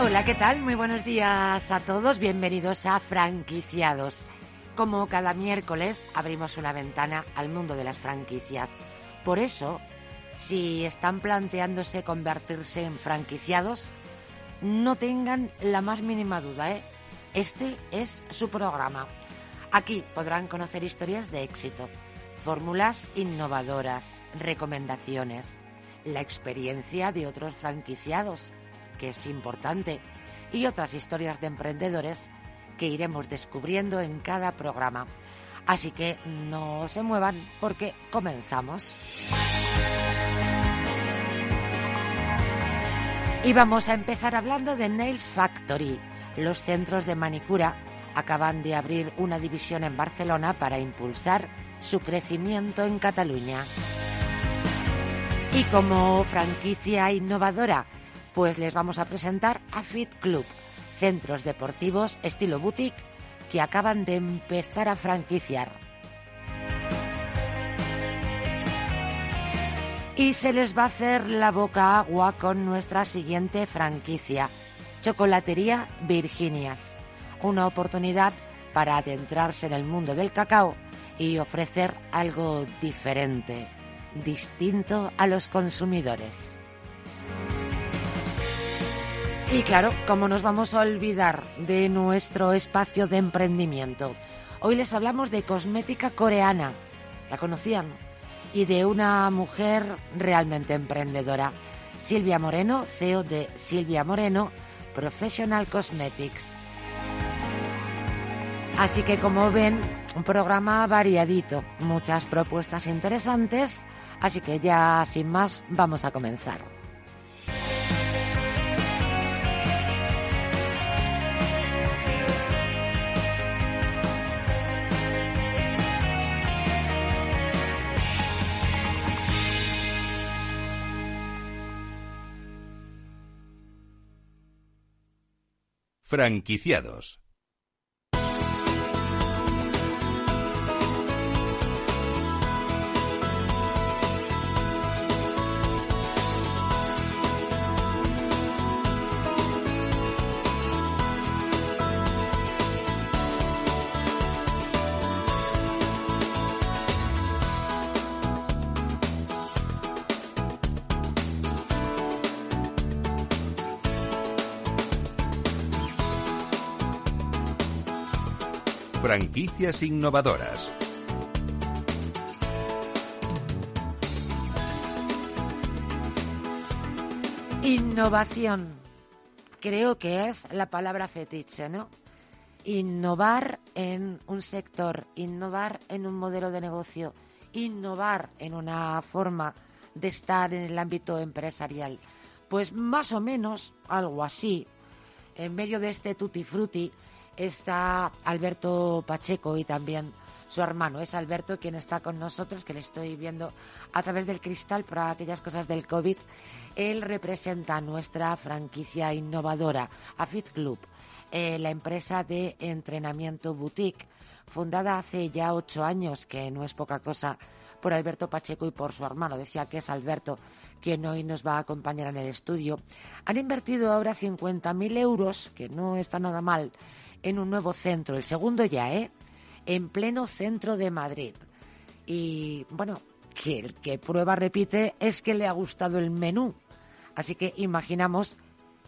Hola, ¿qué tal? Muy buenos días a todos. Bienvenidos a Franquiciados. Como cada miércoles abrimos una ventana al mundo de las franquicias. Por eso, si están planteándose convertirse en franquiciados, no tengan la más mínima duda, ¿eh? Este es su programa. Aquí podrán conocer historias de éxito, fórmulas innovadoras, recomendaciones, la experiencia de otros franquiciados, que es importante, y otras historias de emprendedores que iremos descubriendo en cada programa. Así que no se muevan porque comenzamos. Y vamos a empezar hablando de Nails Factory, los centros de manicura acaban de abrir una división en Barcelona para impulsar su crecimiento en Cataluña. Y como franquicia innovadora, pues les vamos a presentar a Fit Club, centros deportivos estilo boutique que acaban de empezar a franquiciar. Y se les va a hacer la boca agua con nuestra siguiente franquicia, Chocolatería Virginias, una oportunidad para adentrarse en el mundo del cacao y ofrecer algo diferente, distinto a los consumidores. Y claro, ¿cómo nos vamos a olvidar de nuestro espacio de emprendimiento? Hoy les hablamos de cosmética coreana, ¿la conocían? Y de una mujer realmente emprendedora, Silvia Moreno, CEO de Silvia Moreno Professional Cosmetics. Así que como ven, un programa variadito, muchas propuestas interesantes, así que ya sin más vamos a comenzar. Franquiciados Franquicias innovadoras. Innovación. Creo que es la palabra fetiche, ¿no? Innovar en un sector, innovar en un modelo de negocio, innovar en una forma de estar en el ámbito empresarial. Pues más o menos algo así, en medio de este tutti frutti, está Alberto Pacheco y también su hermano. Es Alberto quien está con nosotros, que le estoy viendo a través del cristal para aquellas cosas del COVID. Él representa nuestra franquicia innovadora, AFIT Club, eh, la empresa de entrenamiento boutique, fundada hace ya ocho años, que no es poca cosa por Alberto Pacheco y por su hermano. Decía que es Alberto quien hoy nos va a acompañar en el estudio. Han invertido ahora 50.000 euros, que no está nada mal, en un nuevo centro, el segundo ya, ¿eh? En pleno centro de Madrid. Y bueno, que el que prueba repite es que le ha gustado el menú. Así que imaginamos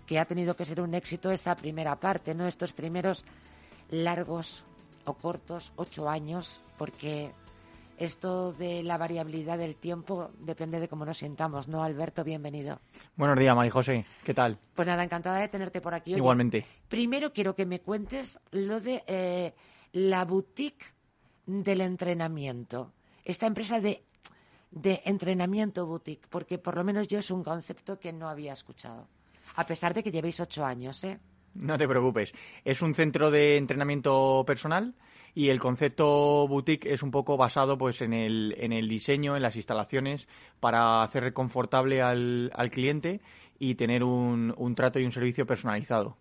que ha tenido que ser un éxito esta primera parte, ¿no? Estos primeros largos o cortos, ocho años, porque esto de la variabilidad del tiempo depende de cómo nos sintamos, ¿no? Alberto, bienvenido. Buenos días, Mari José. ¿Qué tal? Pues nada, encantada de tenerte por aquí. Igualmente. Primero quiero que me cuentes lo de eh, la boutique del entrenamiento. Esta empresa de, de entrenamiento boutique, porque por lo menos yo es un concepto que no había escuchado. A pesar de que llevéis ocho años, ¿eh? No te preocupes. Es un centro de entrenamiento personal y el concepto boutique es un poco basado pues en el, en el diseño, en las instalaciones, para hacer confortable al, al cliente y tener un, un trato y un servicio personalizado.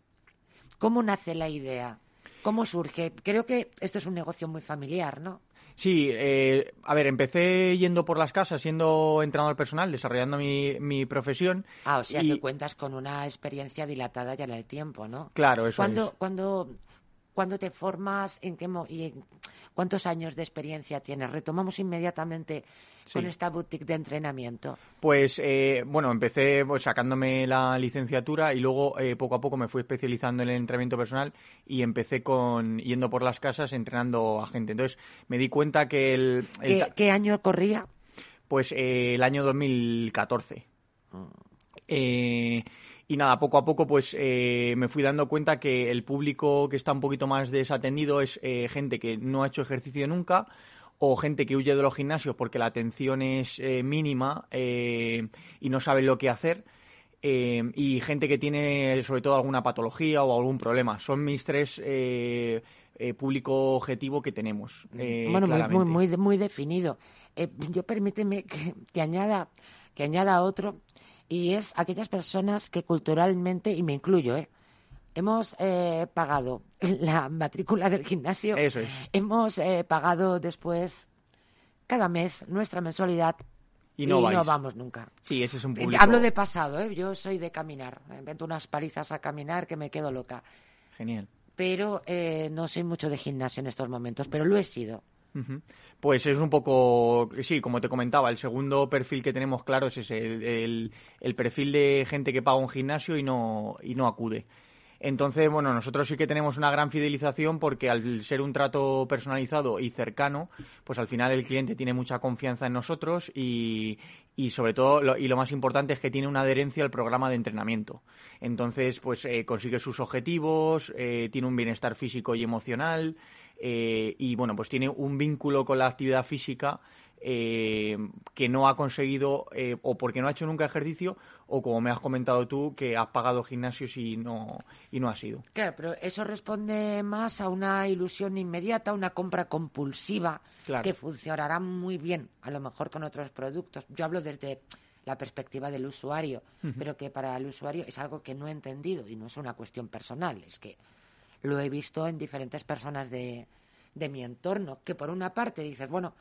¿Cómo nace la idea? ¿Cómo surge? Creo que esto es un negocio muy familiar, ¿no? Sí, eh, a ver, empecé yendo por las casas, siendo entrenador personal, desarrollando mi, mi profesión. Ah, o sea que cuentas con una experiencia dilatada ya en el tiempo, ¿no? Claro, eso ¿Cuándo, es. Cuando te formas, en qué y en cuántos años de experiencia tienes? Retomamos inmediatamente sí. con esta boutique de entrenamiento. Pues, eh, bueno, empecé pues, sacándome la licenciatura y luego eh, poco a poco me fui especializando en el entrenamiento personal y empecé con yendo por las casas entrenando a gente. Entonces me di cuenta que el... el ¿Qué, ¿Qué, año corría? Pues eh, el año 2014. Eh, y nada, poco a poco pues eh, me fui dando cuenta que el público que está un poquito más desatendido es eh, gente que no ha hecho ejercicio nunca o gente que huye de los gimnasios porque la atención es eh, mínima y no sabe lo que hacer. y gente que tiene sobre todo alguna patología o algún problema. Son mis tres público objetivo que tenemos. bueno, muy, muy, muy, definido. yo permíteme que, que, añada, que añada otro y es aquellas personas que culturalmente, y me incluyo, ¿eh? hemos eh, pagado la matrícula del gimnasio, Eso es. hemos eh, pagado después cada mes nuestra mensualidad y, no, y no, vamos nunca. Sí, ese es un público. Hablo de pasado, ¿eh? yo soy de caminar, me invento unas palizas a caminar que me quedo loca. Genial. Pero eh, no soy mucho de gimnasio en estos momentos, pero lo he sido. Pues es un poco, sí, como te comentaba, el segundo perfil que tenemos claro es ese, el, el, el, perfil de gente que paga un gimnasio y no, y no acude. Entonces, bueno, nosotros sí que tenemos una gran fidelización porque al ser un trato personalizado y cercano, pues al final el cliente tiene mucha confianza en nosotros y, y sobre todo, lo, y lo más importante es que tiene una adherencia al programa de entrenamiento. Entonces, pues eh, consigue sus objetivos, eh, tiene un bienestar físico y emocional, eh, y bueno, pues tiene un vínculo con la actividad física eh, que no ha conseguido eh, o porque no ha hecho nunca ejercicio o como me has comentado tú que has pagado gimnasios y no y no ha sido. Claro, pero eso responde más a una ilusión inmediata, una compra compulsiva claro. que funcionará muy bien, a lo mejor con otros productos. Yo hablo desde la perspectiva del usuario, uh -huh. pero que para el usuario es algo que no he entendido y no es una cuestión personal, es que lo he visto en diferentes personas de, de mi entorno, que por una parte dices, bueno,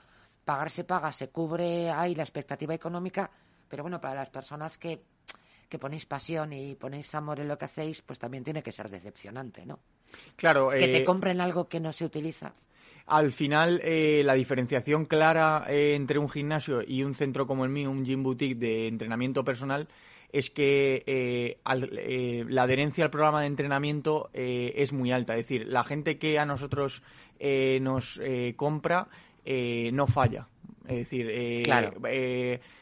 pagar se paga, se cubre ahí la expectativa económica, pero bueno, para las personas que, que ponéis pasión y ponéis amor en lo que hacéis, pues también tiene que ser decepcionante, ¿no? Claro. Que eh, te compren algo que no se utiliza. Al final, eh, la diferenciación clara eh, entre un gimnasio y un centro como el mío, un gym boutique de entrenamiento personal, es que eh, al, eh, la adherencia al programa de entrenamiento eh, es muy alta. Es decir, la gente que a nosotros nos compra no falla. Es decir, claro.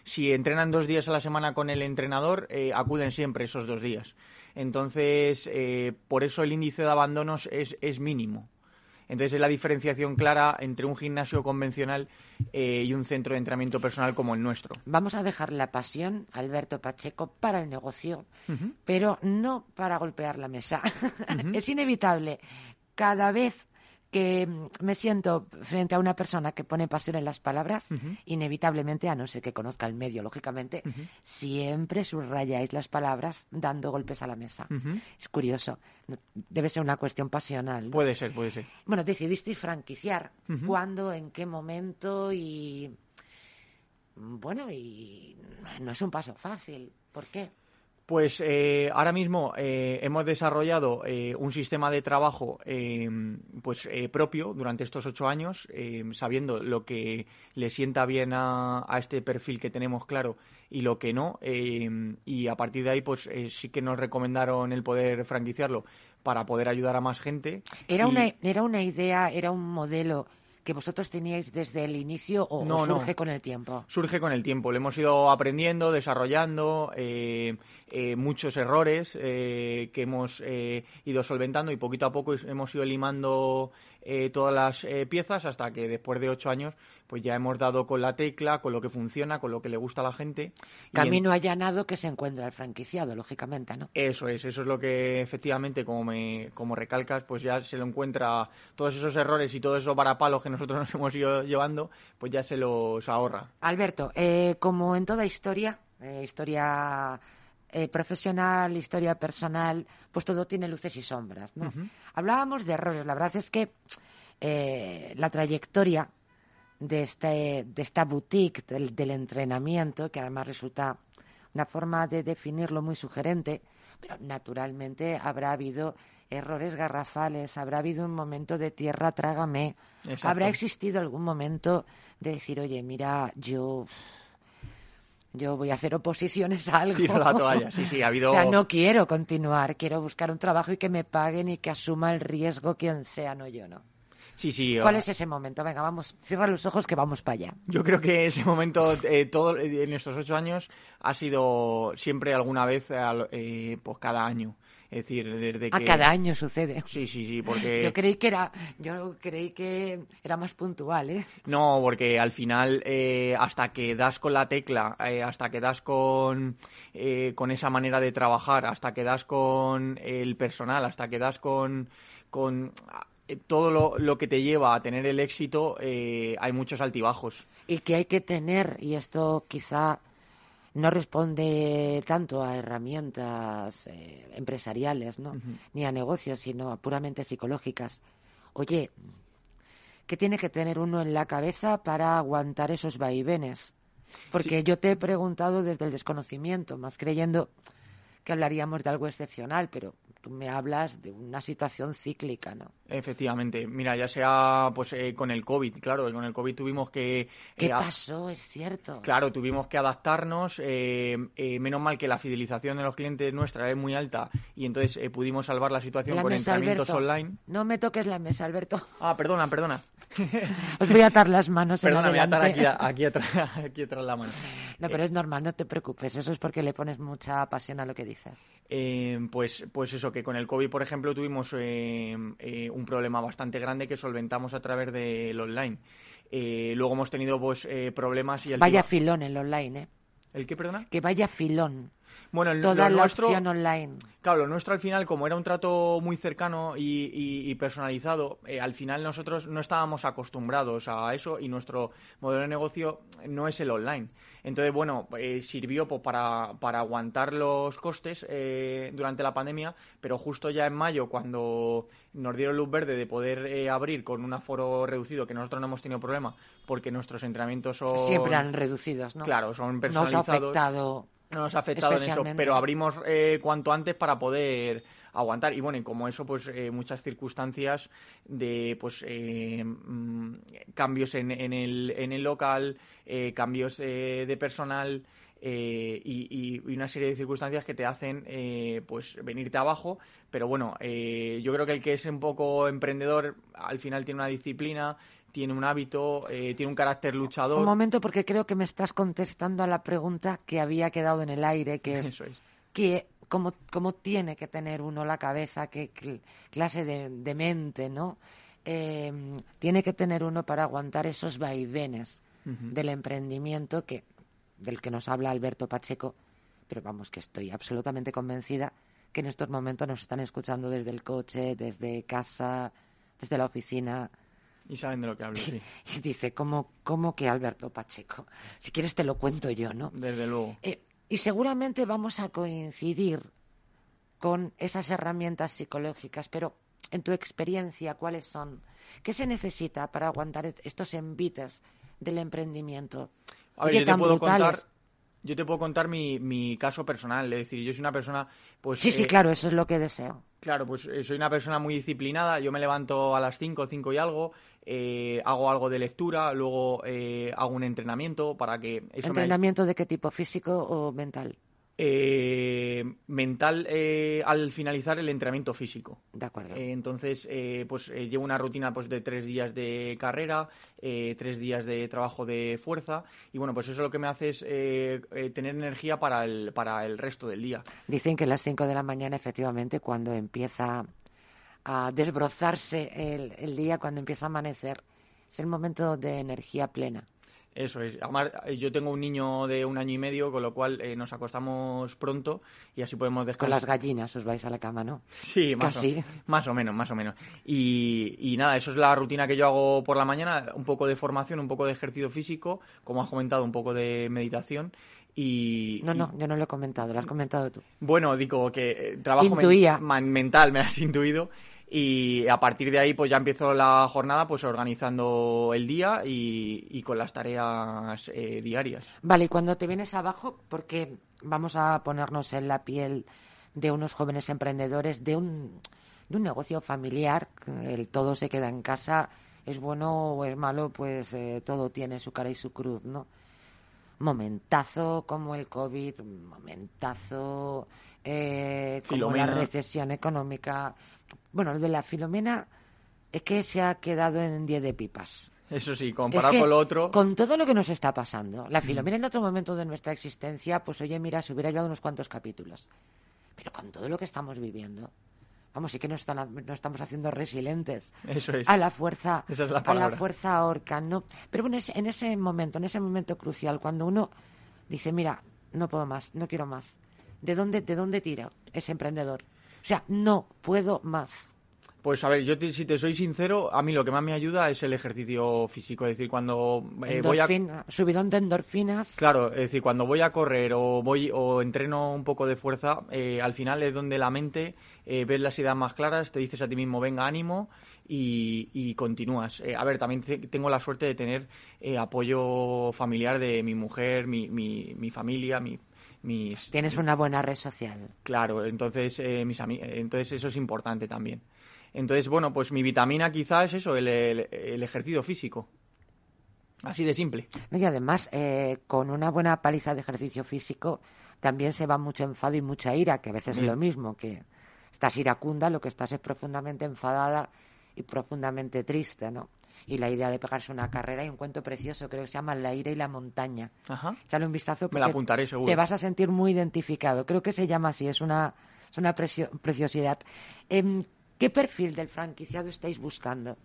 si entrenan dos días a la semana con el entrenador, acuden siempre esos dos días. Entonces, por eso el índice de abandonos es, es mínimo. Entonces es la diferenciación clara entre un gimnasio convencional eh, y un centro de entrenamiento personal como el nuestro. Vamos a dejar la pasión, Alberto Pacheco, para el negocio, uh -huh. pero no para golpear la mesa. Uh -huh. es inevitable. Cada vez que me siento frente a una persona que pone pasión en las palabras, uh -huh. inevitablemente, a no ser que conozca el medio, lógicamente, uh -huh. siempre subrayáis las palabras dando golpes a la mesa. Uh -huh. Es curioso. Debe ser una cuestión pasional. ¿no? Puede ser, puede ser. Bueno, decidisteis franquiciar. ¿Cuándo, en qué momento y, bueno, y no es un paso fácil. ¿Por qué? Pues eh, ahora mismo eh, hemos desarrollado eh, un sistema de trabajo pues propio durante estos ocho años, sabiendo lo que le sienta bien a, este perfil que tenemos claro y lo que no. y a partir de ahí, pues sí que nos recomendaron el poder franquiciarlo para poder ayudar a más gente. Era, una, era una idea, era un modelo que vosotros teníais desde el inicio o, surge con el tiempo? Surge con el tiempo. Lo hemos ido aprendiendo, desarrollando, eh, eh, muchos errores eh, que hemos ido solventando y poquito a poco hemos ido limando todas las piezas hasta que después de ocho años pues ya hemos dado con la tecla, con lo que funciona, con lo que le gusta a la gente. Camino allanado que se encuentra el franquiciado, lógicamente, ¿no? Eso es, eso es lo que efectivamente, como me, como recalcas, pues ya se lo encuentra todos esos errores y todos esos varapalos que nosotros nos hemos ido llevando, pues ya se los ahorra. Alberto, eh, como en toda historia, eh, historia eh, profesional, historia personal, pues todo tiene luces y sombras, ¿no? Hablábamos de errores, la verdad es que la trayectoria de, este, de esta boutique del, entrenamiento, que además resulta una forma de definirlo muy sugerente, pero naturalmente habrá habido errores garrafales, habrá habido un momento de tierra trágame, habrá existido algún momento de decir, oye, mira, yo yo voy a hacer oposiciones a algo. Tiro la toalla, sí, sí, ha habido... O sea, no quiero continuar, quiero buscar un trabajo y que me paguen y que asuma el riesgo quien sea, no yo, ¿no? Sí, sí. ¿Cuál es ese momento? Venga, vamos, cierra los ojos que vamos para allá. Yo creo que ese momento, eh, todo en estos ocho años, ha sido siempre alguna vez, eh, pues cada año. Es decir, desde que... A cada año sucede. Sí, sí, sí, porque... Yo creí que era, yo creí que era más puntual, ¿eh? No, porque al final, eh, hasta que das con la tecla, eh, hasta que das con, con esa manera de trabajar, hasta que das con el personal, hasta que das con, con eh, todo lo, lo, que te lleva a tener el éxito, eh, hay muchos altibajos. Y que hay que tener, y esto quizá no responde tanto a herramientas eh, empresariales, ¿no? Ni a negocios, sino a puramente psicológicas. Oye, ¿qué tiene que tener uno en la cabeza para aguantar esos vaivenes? Porque yo te he preguntado desde el desconocimiento, más creyendo que hablaríamos de algo excepcional, pero tú me hablas de una situación cíclica, ¿no? Efectivamente. Mira, ya sea pues eh, con el COVID, claro, con el COVID tuvimos que... ¿Qué eh, pasó? Es cierto. Claro, tuvimos que adaptarnos. Eh, menos mal que la fidelización de los clientes nuestra es muy alta y entonces pudimos salvar la situación con entrenamientos online. No me toques la mesa, Alberto. Ah, perdona, perdona. Os voy a atar las manos. Perdona, voy a atar aquí, aquí, atrás, aquí atrás la mano. No, pero es normal, no te preocupes. Eso es porque le pones mucha pasión a lo que dices. pues, pues eso, que con el COVID, por ejemplo, tuvimos un problema bastante grande que solventamos a través del online. Eh, luego hemos tenido pues, eh, problemas y... El vaya filón el online, ¿eh? ¿El qué, perdona? Que vaya filón. Bueno, el, Toda la opción online. Claro, lo nuestro al final, como era un trato muy cercano y, personalizado, eh, al final nosotros no estábamos acostumbrados a eso y nuestro modelo de negocio no es el online. Entonces, bueno, eh, sirvió pues, para, para, aguantar los costes eh, durante la pandemia, pero justo ya en mayo, cuando nos dieron luz verde de poder abrir con un aforo reducido, que nosotros no hemos tenido problema, porque nuestros entrenamientos son... Siempre han reducidos, ¿no? Claro, son personalizados. Nos ha afectado no nos ha afectado en eso, pero abrimos eh, cuanto antes para poder aguantar. Y bueno, y como eso, pues eh, muchas circunstancias de pues eh, mm, cambios en, en, el, en el local, cambios de personal. y, una serie de circunstancias que te hacen pues venirte abajo pero bueno yo creo que el que es un poco emprendedor al final tiene una disciplina tiene un hábito, eh, tiene un carácter luchador. Un momento, porque creo que me estás contestando a la pregunta que había quedado en el aire, que es, que cómo, cómo tiene que tener uno la cabeza, qué clase de, mente, ¿no? Eh, tiene que tener uno para aguantar esos vaivenes del emprendimiento que del que nos habla Alberto Pacheco, pero vamos que estoy absolutamente convencida que en estos momentos nos están escuchando desde el coche, desde casa, desde la oficina, y saben de lo que hablo, sí. Y dice, ¿cómo, ¿cómo que Alberto Pacheco? Si quieres te lo cuento yo, ¿no? Desde luego. Eh, y seguramente vamos a coincidir con esas herramientas psicológicas, pero en tu experiencia, ¿cuáles son? ¿Qué se necesita para aguantar estos envites del emprendimiento? A ver, Oye, yo te tan puedo brutales. contar, yo te puedo contar mi, mi caso personal, es decir, yo soy una persona, pues Sí, sí, eh, claro, eso es lo que deseo. Claro, pues eh, soy una persona muy disciplinada. Yo me levanto a las 5, 5 y algo, eh, hago algo de lectura, luego eh, hago un entrenamiento para que eso me ¿Entrenamiento de qué tipo? ¿Físico o mental? Eh, mental eh, al finalizar el entrenamiento físico. De acuerdo. Eh, entonces, eh, pues eh, llevo una rutina pues de tres días de carrera, eh, tres días de trabajo de fuerza y bueno, pues eso lo que me hace es tener energía para el, para el resto del día. Dicen que a las 5 de la mañana, efectivamente, cuando empieza a desbrozarse el, el día, cuando empieza a amanecer, es el momento de energía plena. Eso es. Además, eh, yo tengo un niño de un año y medio, con lo cual eh, nos acostamos pronto y así podemos Con descansar. las gallinas os vais a la cama, ¿no? Sí, más Casi. O, más o menos, más o menos. Y, y nada, eso es la rutina que yo hago por la mañana, un poco de formación, un poco de ejercicio físico, como has comentado, un poco de meditación. Y, No, y- no, yo no lo he comentado, lo has comentado tú. Bueno, digo que eh, trabajo men- Intuía. man- mental, me has intuido. Y a partir de ahí, pues ya empiezo la jornada, pues organizando el día y, y con las tareas eh, diarias. Vale, y cuando te vienes abajo, porque vamos a ponernos en la piel de unos jóvenes emprendedores, de un, de un negocio familiar, el todo se queda en casa, es bueno o es malo, pues eh, todo tiene su cara y su cruz, ¿no? Momentazo como el COVID, momentazo eh, como Filomena. la recesión económica. Bueno, el de la Filomena es que se ha quedado en 10 de pipas. Eso sí, Es comparado que con lo otro. Con todo lo que nos está pasando. La Filomena en otro momento de nuestra existencia, pues oye, mira, se hubiera llevado unos cuantos capítulos. Pero con todo lo que estamos viviendo, vamos, sí que nos, están, estamos haciendo resilientes Eso es. a la fuerza, Esa es la a la palabra. fuerza orca, ¿no? Pero bueno, en ese momento, en ese momento crucial, cuando uno dice, mira, no puedo más, no quiero más, ¿de dónde, de dónde tira ese emprendedor? O sea, no puedo más. Pues a ver, yo te- si te soy sincero, a mí lo que más me ayuda es el ejercicio físico. Es decir, cuando eh, voy a. Subidón de endorfinas. Claro, es decir, cuando voy a correr o voy o entreno un poco de fuerza, eh, al final es donde la mente eh, ves las ideas más claras, te dices a ti mismo, venga, ánimo y, y continúas. Eh, a ver, también te- tengo la suerte de tener apoyo familiar de mi mujer, mi, mi, mi familia, mi, mis... Tienes una buena red social. Claro, entonces, eh, mis entonces eso es importante también. Entonces, bueno, pues mi vitamina quizá es eso, el, el- el ejercicio físico. Así de simple. Y además, eh, con una buena paliza de ejercicio físico, también se va mucho enfado y mucha ira, que a veces es lo mismo, que estás iracunda, lo que estás es profundamente enfadada y profundamente triste, ¿no? Y la idea de pegarse una carrera y un cuento precioso, creo que se llama La ira y la montaña. Ajá. Échale un vistazo Me la porque apuntaré, seguro. te vas a sentir muy identificado. Creo que se llama así, es una, es una precio- preciosidad. Em, ¿Qué perfil del franquiciado estáis buscando?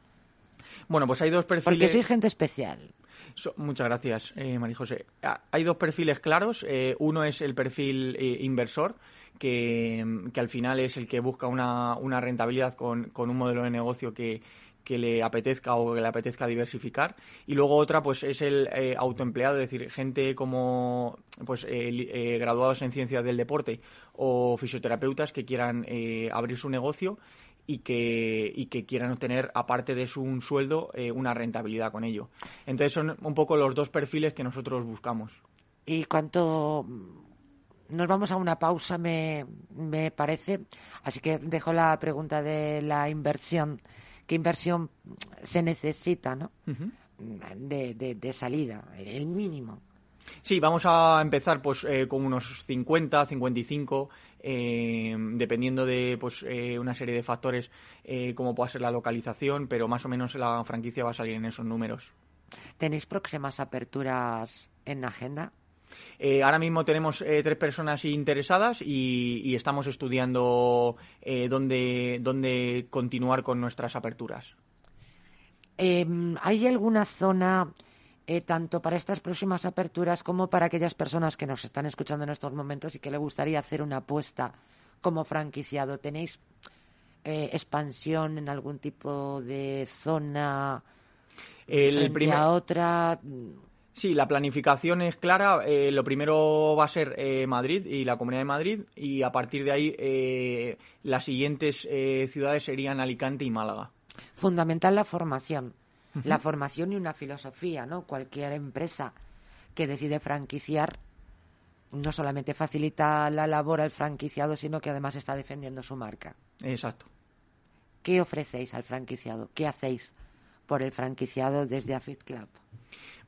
Bueno, pues hay dos Porque perfiles. sois gente especial. So- muchas gracias, eh, María José. Ah, Hay dos perfiles claros. Eh, uno es el perfil eh, inversor, que, que al final es el que busca una, una rentabilidad con, con un modelo de negocio que, que le apetezca o que le apetezca diversificar. Y luego otra, pues es el eh, autoempleado, es decir, gente como pues eh, eh, graduados en ciencias del deporte o fisioterapeutas que quieran abrir su negocio y que, y que quieran obtener, aparte de su un sueldo, una rentabilidad con ello. Entonces son un poco los dos perfiles que nosotros buscamos. Y cuanto nos vamos a una pausa, me, me parece. Así que dejo la pregunta de la inversión. ¿Qué inversión se necesita, no? De, de, de salida, el mínimo. Sí, vamos a empezar pues eh, con unos 50, 55, eh, dependiendo de pues eh, una serie de factores eh, como pueda ser la localización, pero más o menos la franquicia va a salir en esos números. ¿Tenéis próximas aperturas en agenda? Eh, ahora mismo tenemos eh, tres personas interesadas y, y estamos estudiando eh, dónde, dónde continuar con nuestras aperturas. Eh, ¿Hay alguna zona, eh, tanto para estas próximas aperturas como para aquellas personas que nos están escuchando en estos momentos y que le gustaría hacer una apuesta como franquiciado? ¿Tenéis eh, expansión en algún tipo de zona El frente primer- a otra? Sí, la planificación es clara. Eh, lo primero va a ser eh, Madrid y la Comunidad de Madrid y a partir de ahí eh, las siguientes eh, ciudades serían Alicante y Málaga. Fundamental la formación. La formación y una filosofía, ¿no? Cualquier empresa que decide franquiciar no solamente facilita la labor al franquiciado, sino que además está defendiendo su marca. Exacto. ¿Qué ofrecéis al franquiciado? ¿Qué hacéis por el franquiciado desde AFIT Club?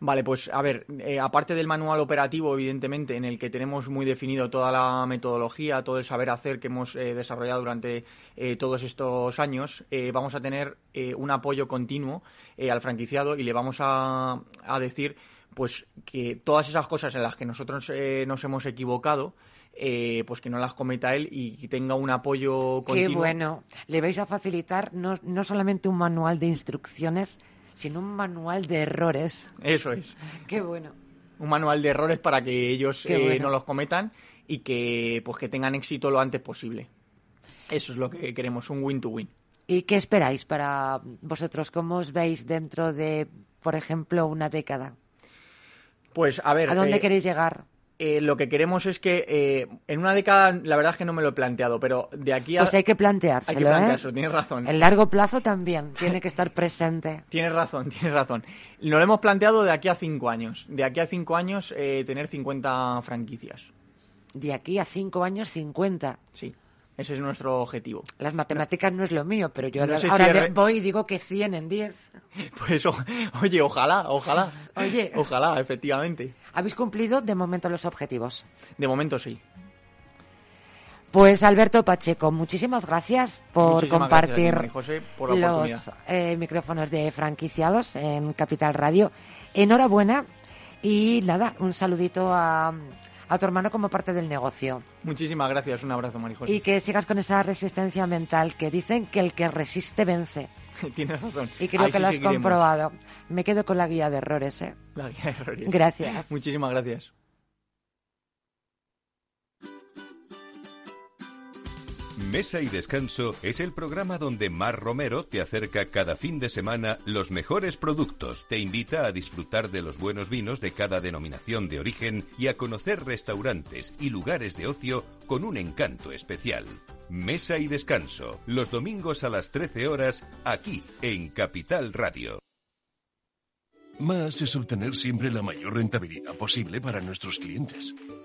Vale, pues a ver, eh, aparte del manual operativo, evidentemente, en el que tenemos muy definido toda la metodología, todo el saber hacer que hemos eh, desarrollado durante eh, todos estos años, vamos a tener un apoyo continuo al franquiciado y le vamos a, a, decir pues que todas esas cosas en las que nosotros nos hemos equivocado, pues que no las cometa él y tenga un apoyo continuo. Qué bueno. Le vais a facilitar no, no solamente un manual de instrucciones, sino un manual de errores. Eso es. Qué bueno. Un manual de errores para que ellos eh, no los cometan y que pues que tengan éxito lo antes posible. Eso es lo que queremos, un win-to-win. ¿Y qué esperáis para vosotros? ¿Cómo os veis dentro de, por ejemplo, una década? Pues a ver. ¿A dónde eh, queréis llegar? Eh, lo que queremos es que eh, en una década, la verdad es que no me lo he planteado, pero de aquí a. Pues hay que planteárselo, hay que planteárselo, tienes razón. El largo plazo también tiene que estar presente. tienes razón, tienes razón. Nos lo hemos planteado de aquí a cinco años. De aquí a cinco años, eh, tener 50 franquicias. De aquí a cinco años, 50. Sí. Ese es nuestro objetivo. Las matemáticas no es lo mío, pero yo ahora, voy y digo que 100 en 10. Pues oye, ojalá, ojalá. Oye. Ojalá, efectivamente. ¿Habéis cumplido de momento los objetivos? De momento sí. Pues Alberto Pacheco, muchísimas gracias por compartir los eh, micrófonos de franquiciados en Capital Radio. Enhorabuena y nada, un saludito a, a tu hermano como parte del negocio. Muchísimas gracias, un abrazo, Marijos. Y que sigas con esa resistencia mental que dicen que el que resiste vence. Tienes razón. Y creo que lo has comprobado. Me quedo con la guía de errores, ¿eh? La guía de errores. Gracias. Muchísimas gracias. Mesa y Descanso es el programa donde Mar Romero te acerca cada fin de semana los mejores productos, te invita a disfrutar de los buenos vinos de cada denominación de origen y a conocer restaurantes y lugares de ocio con un encanto especial. Mesa y Descanso, los domingos a las 13 horas, aquí en Capital Radio. Más es obtener siempre la mayor rentabilidad posible para nuestros clientes.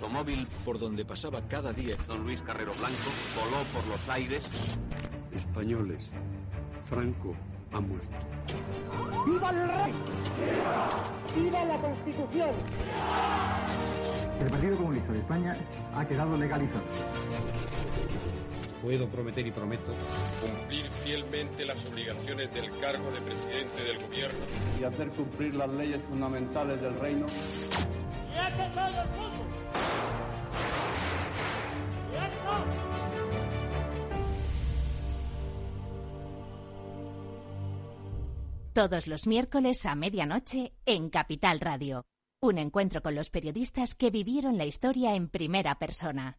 Automóvil por donde pasaba cada día don Luis Carrero Blanco voló por los aires. Españoles, Franco ha muerto. ¡Viva el rey! ¡Viva la Constitución! El Partido Comunista de España ha quedado legalizado. Puedo prometer y prometo cumplir fielmente las obligaciones del cargo de presidente del gobierno y hacer cumplir las leyes fundamentales del reino. Todos los miércoles a medianoche en Capital Radio. Un encuentro con los periodistas que vivieron la historia en primera persona.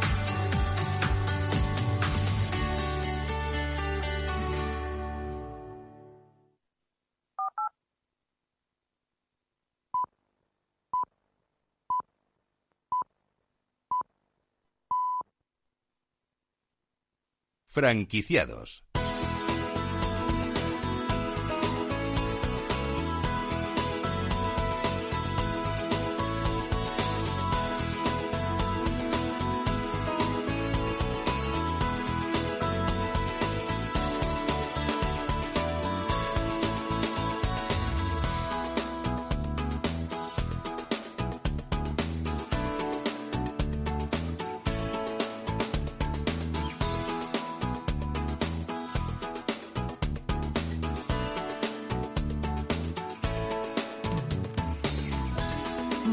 Franquiciados.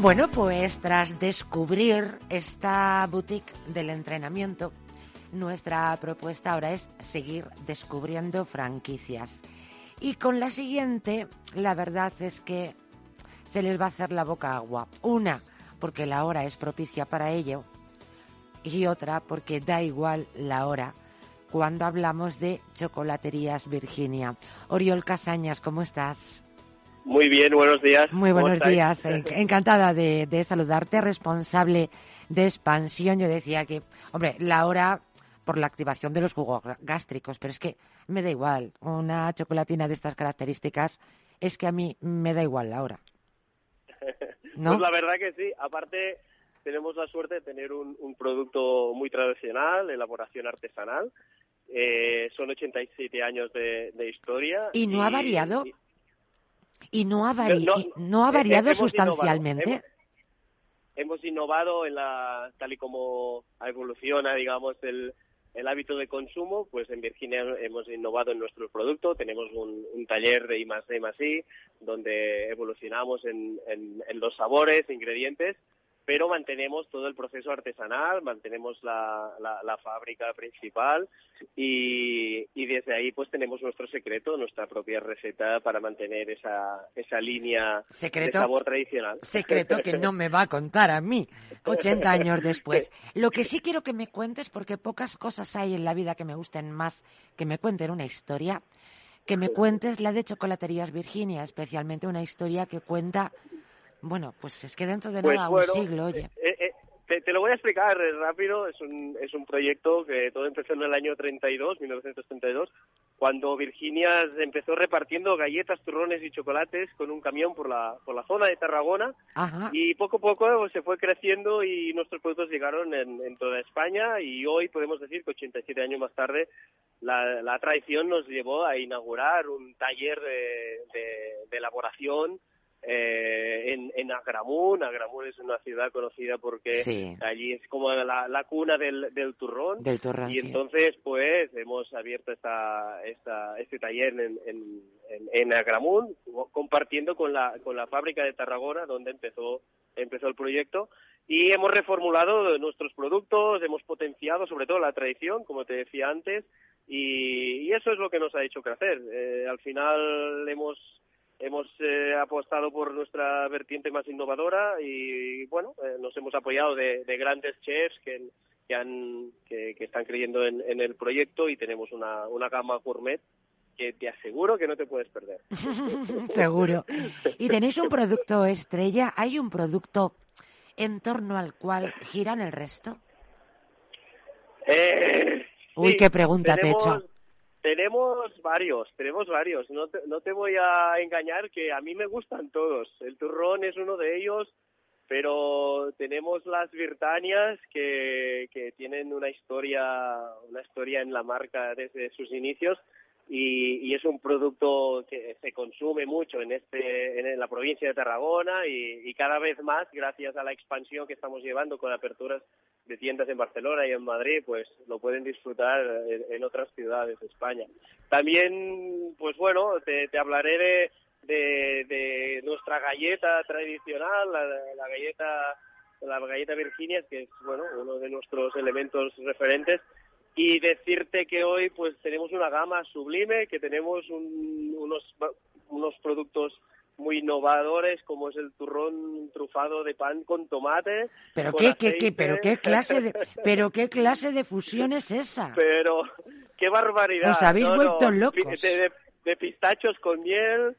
Bueno, pues tras descubrir esta boutique del entrenamiento, nuestra propuesta ahora es seguir descubriendo franquicias. Y con la siguiente, la verdad es que se les va a hacer la boca agua. Una, porque la hora es propicia para ello. Y otra, porque da igual la hora cuando hablamos de chocolaterías Virginia. Oriol Casañas, ¿cómo estás? Muy bien, buenos días. Muy buenos días. Encantada de, saludarte, responsable de expansión. Yo decía que, hombre, la hora por la activación de los jugos gástricos, pero es que me da igual. Una chocolatina de estas características es que a mí me da igual la hora. ¿No? Pues la verdad que sí. Aparte, tenemos la suerte de tener un, producto muy tradicional, elaboración artesanal. Eh, son 87 años de, historia. ¿Y no ha variado? ¿Y no ha, no, ha variado sustancialmente? hemos, innovado en la, tal y como evoluciona, digamos, el, el hábito de consumo, pues en Virginia hemos innovado en nuestro producto, tenemos un, taller de I más D más I, donde evolucionamos en, en, los sabores, ingredientes, pero mantenemos todo el proceso artesanal, mantenemos la, la, fábrica principal y, y, desde ahí pues tenemos nuestro secreto, nuestra propia receta para mantener esa, esa línea de sabor tradicional. Secreto que no me va a contar a mí 80 años después. Lo que sí quiero que me cuentes, porque pocas cosas hay en la vida que me gusten más que me cuenten una historia, que me cuentes la de Chocolaterías Virginia, especialmente una historia que cuenta bueno, pues es que dentro de pues nada un siglo, oye. Eh, eh, te, lo voy a explicar rápido. Es un, es un proyecto que todo empezó en el año 32, 1932, cuando Virginia empezó repartiendo galletas, turrones y chocolates con un camión por la, por la zona de Tarragona. Y poco a poco se fue creciendo y nuestros productos llegaron en, toda España. Y hoy podemos decir que 87 años más tarde la, la tradición nos llevó a inaugurar un taller de, de elaboración eh, en, en Agramunt. Agramunt es una ciudad conocida porque allí es como la, cuna del, del turrón. y entonces, pues, hemos abierto esta, esta, este taller en, en, en, Agramunt, compartiendo con la, con la fábrica de Tarragona, donde empezó, empezó el proyecto. Y hemos reformulado nuestros productos, hemos potenciado sobre todo la tradición, como te decía antes, y, eso es lo que nos ha hecho crecer. Eh, al final hemos hemos eh, apostado por nuestra vertiente más innovadora y bueno eh, nos hemos apoyado de, grandes chefs que, que han que, están creyendo en, el proyecto y tenemos una, una gama gourmet que te aseguro que no te puedes perder. Seguro. Y tenéis un producto estrella hay un producto en torno al cual giran el resto eh, uy qué pregunta te he hecho tenemos varios, tenemos varios. No te, no te voy a engañar que a mí me gustan todos. El turrón es uno de ellos, pero tenemos las virtanias que, que tienen una historia, una historia en la marca desde sus inicios y, es un producto que se consume mucho en este en la provincia de Tarragona y, cada vez más gracias a la expansión que estamos llevando con aperturas de tiendas en Barcelona y en Madrid pues lo pueden disfrutar en, otras ciudades de España. También pues bueno te, hablaré de, de, nuestra galleta tradicional la, galleta la galleta Virginia que es bueno uno de nuestros elementos referentes. Y decirte que hoy pues tenemos una gama sublime, que tenemos unos, unos productos muy innovadores como es el turrón trufado de pan con tomate. Pero qué, qué, pero qué clase de pero qué clase de fusión es esa. Pero qué barbaridad. Os habéis vuelto locos. De, de, pistachos con miel,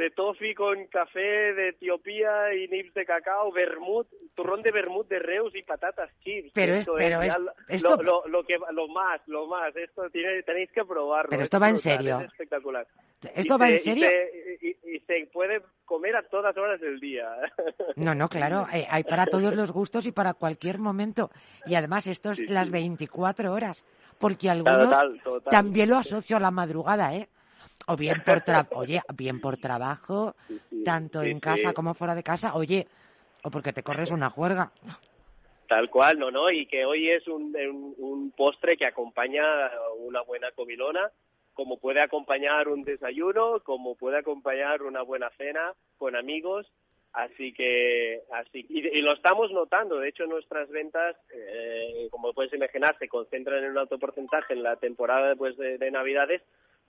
de toffee con café de Etiopía y nips de cacao, vermut, turrón de vermut de Reus y patatas chips. Pero es, pero es, esto... lo, lo, que lo más, lo más, esto tiene, tenéis que probarlo. Pero esto va en serio. Es espectacular. ¿Esto va en serio? Y, y, se puede comer a todas horas del día. No, no, claro, hay, hay para todos los gustos y para cualquier momento. Y además esto es las 24 horas, porque algunos Total, total. también lo asocio a la madrugada, ¿eh? O bien por tra oye, bien por trabajo, tanto sí, en casa como fuera de casa, oye, o porque te corres una juerga. Tal cual, no, no, y que hoy es un, un, un postre que acompaña una buena comilona, como puede acompañar un desayuno, como puede acompañar una buena cena con amigos, así que, así, y, y lo estamos notando, de hecho nuestras ventas, eh, como puedes imaginar, se concentran en un alto porcentaje en la temporada pues, de, de Navidades,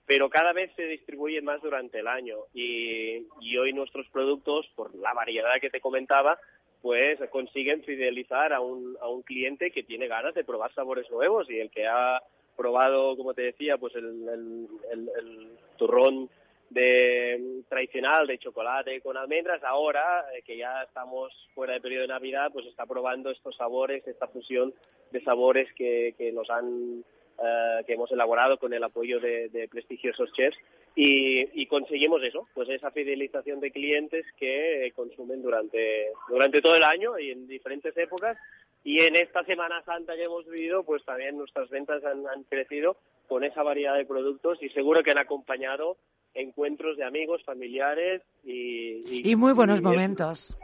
pero cada vez se distribuyen más durante el año. Y, y hoy nuestros productos, por la variedad que te comentaba, pues consiguen fidelizar a un, a un cliente que tiene ganas de probar sabores nuevos y el que ha probado, como te decía, pues el, el, el, turrón de tradicional de chocolate con almendras, ahora eh, que ya estamos fuera del periodo de Navidad, pues está probando estos sabores, esta fusión de sabores que, que nos han eh, que hemos elaborado con el apoyo de, de prestigiosos chefs y, y, conseguimos eso, pues esa fidelización de clientes que consumen durante, durante todo el año y en diferentes épocas. Y en esta Semana Santa que hemos vivido, pues también nuestras ventas han, han crecido con esa variedad de productos y seguro que han acompañado encuentros de amigos, familiares y... Y, y muy buenos y momentos.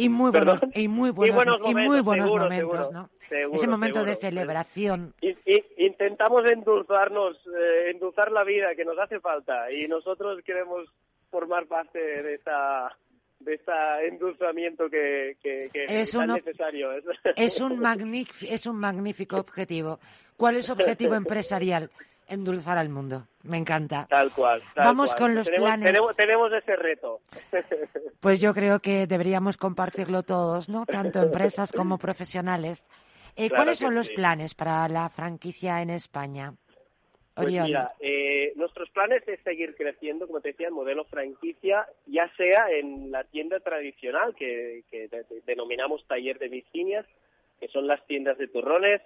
Y muy buenos, y muy buenos, y buenos momentos, y muy buenos seguro, momentos seguro, ¿no? Seguro, Ese momento de celebración. Y, intentamos endulzarnos, eh, endulzar la vida que nos hace falta y nosotros queremos formar parte de esta de este endulzamiento que, que, que es, uno, necesario. Es un, es un magnífico objetivo. ¿Cuál es su objetivo empresarial? Endulzar al mundo. Me encanta. Tal cual. Tal Vamos cual. con los tenemos, planes. Tenemos, tenemos, ese reto. Pues yo creo que deberíamos compartirlo todos, ¿no? Tanto empresas como profesionales. Eh, claro ¿Cuáles son los sí. planes para la franquicia en España? Pues mira, eh, nuestros planes es seguir creciendo, como te decía, en modelo franquicia, ya sea en la tienda tradicional que, que de, de, denominamos taller de Virginias, que son las tiendas de turrones.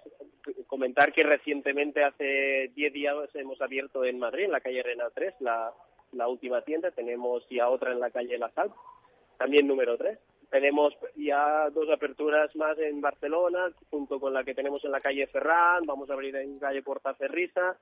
Comentar que recientemente, hace 10 días, hemos abierto en Madrid, en la calle Renal 3, la, la última tienda. Tenemos ya otra en la calle La Sal, también número 3. Tenemos ya dos aperturas más en Barcelona, junto con la que tenemos en la calle Ferran. Vamos a abrir en calle Portaferrisa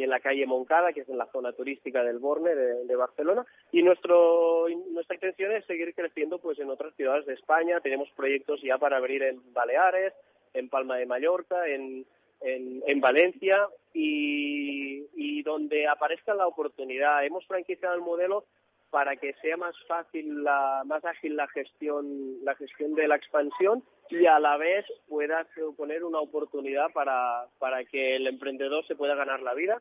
y en la calle Moncada, que es en la zona turística del Borne de, Barcelona. Y nuestro, nuestra intención es seguir creciendo pues en otras ciudades de España. Tenemos proyectos ya para abrir en Baleares, en Palma de Mallorca, en, en, en Valencia y, y, donde aparezca la oportunidad. Hemos franquiciado el modelo para que sea más fácil, la, más ágil la gestión, la gestión de la expansión y a la vez pueda suponer una oportunidad para, para que el emprendedor se pueda ganar la vida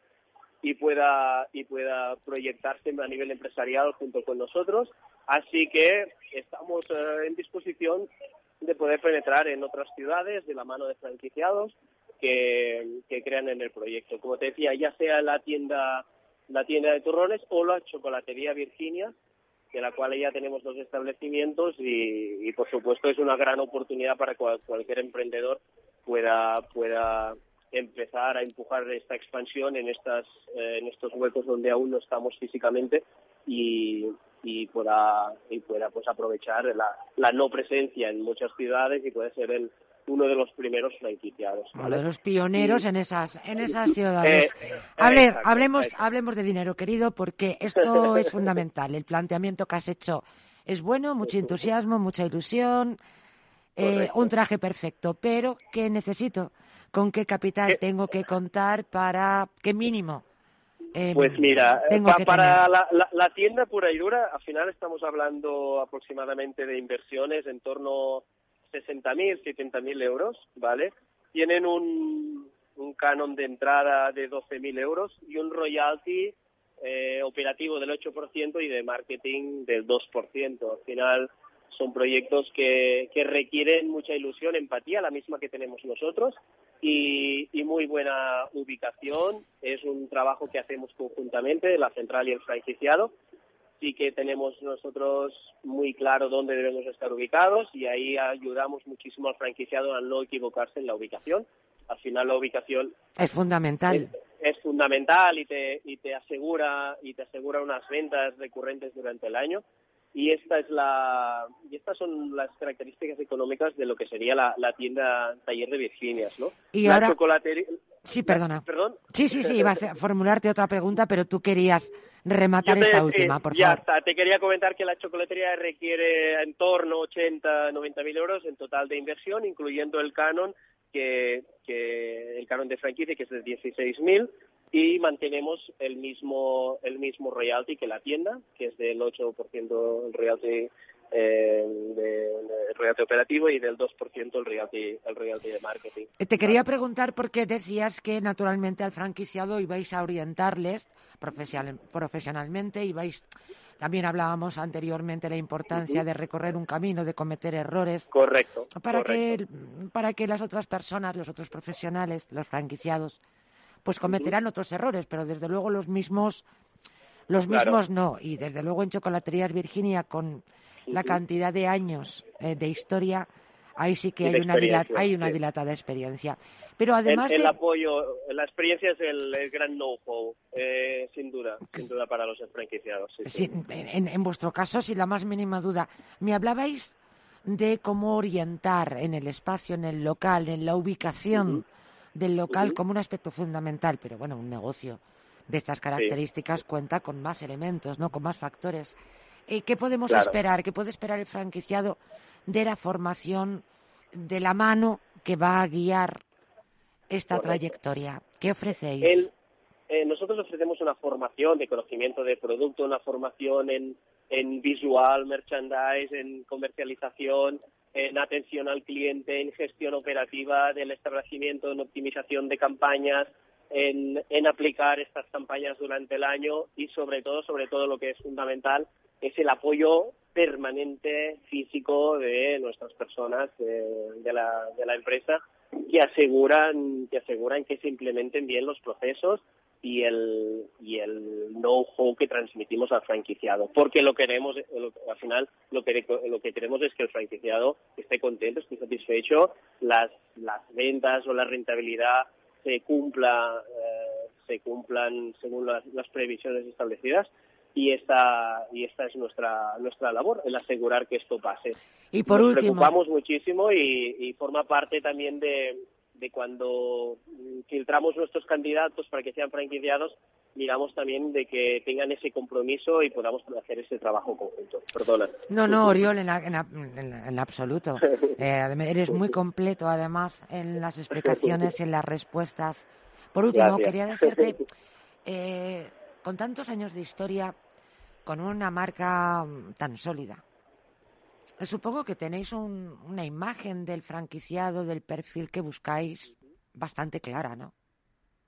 y pueda y pueda proyectarse a nivel empresarial junto con nosotros. Así que estamos eh, en disposición de poder penetrar en otras ciudades de la mano de franquiciados que, que crean en el proyecto. Como te decía, ya sea la tienda la tienda de turrones o la chocolatería Virginia, de la cual ya tenemos dos establecimientos y, por supuesto es una gran oportunidad para cual, cualquier emprendedor pueda pueda empezar a empujar esta expansión en estas eh, en estos huecos donde aún no estamos físicamente y, y pueda y pueda pues aprovechar la, la no presencia en muchas ciudades y puede ser el uno de los primeros franquiciados. ¿vale? Uno de los pioneros en esas en esas ciudades. Eh, a ver, exacto, hablemos exacto. hablemos de dinero, querido, porque esto es fundamental. El planteamiento que has hecho es bueno, mucho entusiasmo, mucha ilusión, eh, un traje perfecto, pero ¿qué necesito? ¿Con qué capital ¿Qué? tengo que contar para qué mínimo? Eh, Pues mira, tengo pa- que para la, la- la tienda pura y dura, al final estamos hablando aproximadamente de inversiones en torno 60.000, 70.000 euros, ¿vale? Tienen un, un canon de entrada de 12.000 euros y un royalty eh, operativo del 8% y de marketing del 2%. Al final son proyectos que, que requieren mucha ilusión, empatía, la misma que tenemos nosotros, y, y muy buena ubicación. Es un trabajo que hacemos conjuntamente, la central y el franquiciado. Sí que tenemos nosotros muy claro dónde debemos estar ubicados y ahí ayudamos muchísimo al franquiciado a no equivocarse en la ubicación. Al final la ubicación es fundamental. Es, fundamental y te, y te asegura y te asegura unas ventas recurrentes durante el año y esta es la y estas son las características económicas de lo que sería la, la tienda taller de Virginias, ¿no? Y la ahora chocolatería Sí, perdona. ¿Perdón? Sí, sí, sí, iba a formularte otra pregunta, pero tú querías rematar te- esta última, por ya favor. está. Te quería comentar que la chocolatería requiere en torno a 80, 90 mil euros en total de inversión, incluyendo el canon, que, que el canon de franquicia, que es de 16 mil, y mantenemos el mismo el mismo royalty que la tienda, que es del 8% el royalty eh, de, de royalty operativo y del 2% el royalty, el royalty de marketing. Eh, Te quería preguntar porque decías que naturalmente al franquiciado ibais a orientarles profesional- profesionalmente, ibais también hablábamos anteriormente la importancia de recorrer un camino, de cometer errores. Correcto. Para correcto. que para que las otras personas, los otros profesionales, los franquiciados, pues cometerán otros errores, pero desde luego los mismos los Claro. mismos no. Y desde luego en Chocolaterías Virginia, con la cantidad de años eh, de historia, ahí sí que hay una, dila- experiencia, hay una dilatada experiencia. Pero además el, el de... apoyo, la experiencia es el, el gran know-how, eh, sin duda, sin duda para los franquiciados. sí, sí. Sí, en, en vuestro caso, sin la más mínima duda. Me hablabais de cómo orientar en el espacio, en el local, en la ubicación del local como un aspecto fundamental, pero bueno, un negocio de estas características cuenta con más elementos, ¿no? Con más factores. Eh, ¿Qué podemos Claro. esperar? ¿Qué puede esperar el franquiciado de la formación de la mano que va a guiar esta Correcto. trayectoria? ¿Qué ofrecéis? El- eh, nosotros ofrecemos una formación de conocimiento de producto, una formación en, en visual, merchandise, en comercialización, en atención al cliente, en gestión operativa del establecimiento, en optimización de campañas, en, aplicar estas campañas durante el año y sobre todo, sobre todo lo que es fundamental es el apoyo permanente físico de nuestras personas de, de la, de la empresa que aseguran que aseguran que se implementen bien los procesos y el y el know-how que transmitimos al franquiciado. Porque lo queremos lo- al final lo que lo que queremos es que el franquiciado esté contento esté satisfecho las las ventas o la rentabilidad se cumpla eh, se cumplan según las, las previsiones establecidas y esta y esta es nuestra nuestra labor el asegurar que esto pase. Y por nos último, preocupamos muchísimo y, y forma parte también de, de cuando mm, filtramos nuestros candidatos para que sean franquiciados, miramos también de que tengan ese compromiso y podamos hacer ese trabajo conjunto. Perdona. No, no, Oriol, en, en en absoluto. Eh, eres muy completo, además, en las explicaciones y en las respuestas. Por último, Gracias. quería decirte, eh, con tantos años de historia, con una marca mm, tan sólida, supongo que tenéis un- una imagen del franquiciado, del perfil que buscáis, bastante clara, ¿no?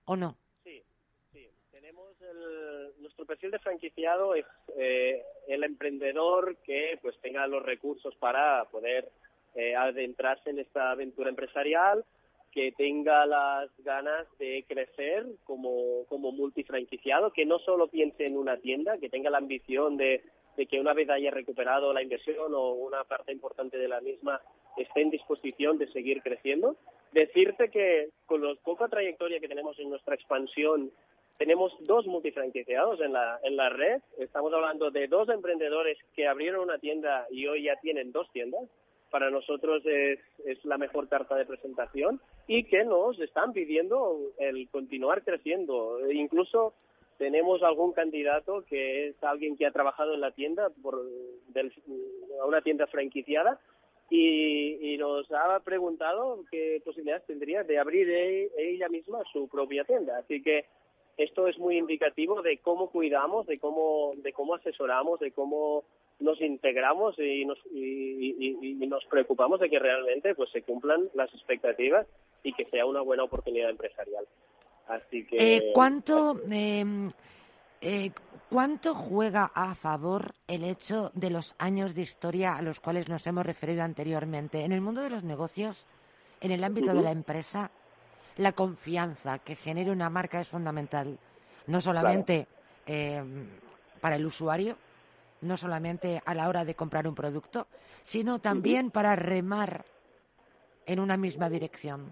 ¿O no? Sí, sí. Tenemos el- nuestro perfil de franquiciado es eh, el emprendedor que pues tenga los recursos para poder eh, adentrarse en esta aventura empresarial, que tenga las ganas de crecer como, como multifranquiciado, que no solo piense en una tienda, que tenga la ambición de, de que una vez haya recuperado la inversión o una parte importante de la misma esté en disposición de seguir creciendo. Decirte que con la poca trayectoria que tenemos en nuestra expansión, tenemos dos multifranquiciados en la, en la red. Estamos hablando de dos emprendedores que abrieron una tienda y hoy ya tienen dos tiendas. Para nosotros es, es la mejor carta de presentación y que nos están pidiendo el continuar creciendo. E incluso tenemos algún candidato que es alguien que ha trabajado en la tienda, por, del- a una tienda franquiciada, y, nos ha preguntado qué posibilidades tendría de abrir ella misma su propia tienda. Así que esto es muy indicativo de cómo cuidamos, de cómo, de cómo asesoramos, de cómo nos integramos y nos, y- y- y nos preocupamos de que realmente pues se cumplan las expectativas y que sea una buena oportunidad empresarial. Así que Eh, ¿cuánto, eh, eh, ¿Cuánto juega a favor el hecho de los años de historia a los cuales nos hemos referido anteriormente? En el mundo de los negocios, en el ámbito de la empresa, la confianza que genere una marca es fundamental, no solamente eh, para el usuario, no solamente a la hora de comprar un producto, sino también para remar en una misma dirección.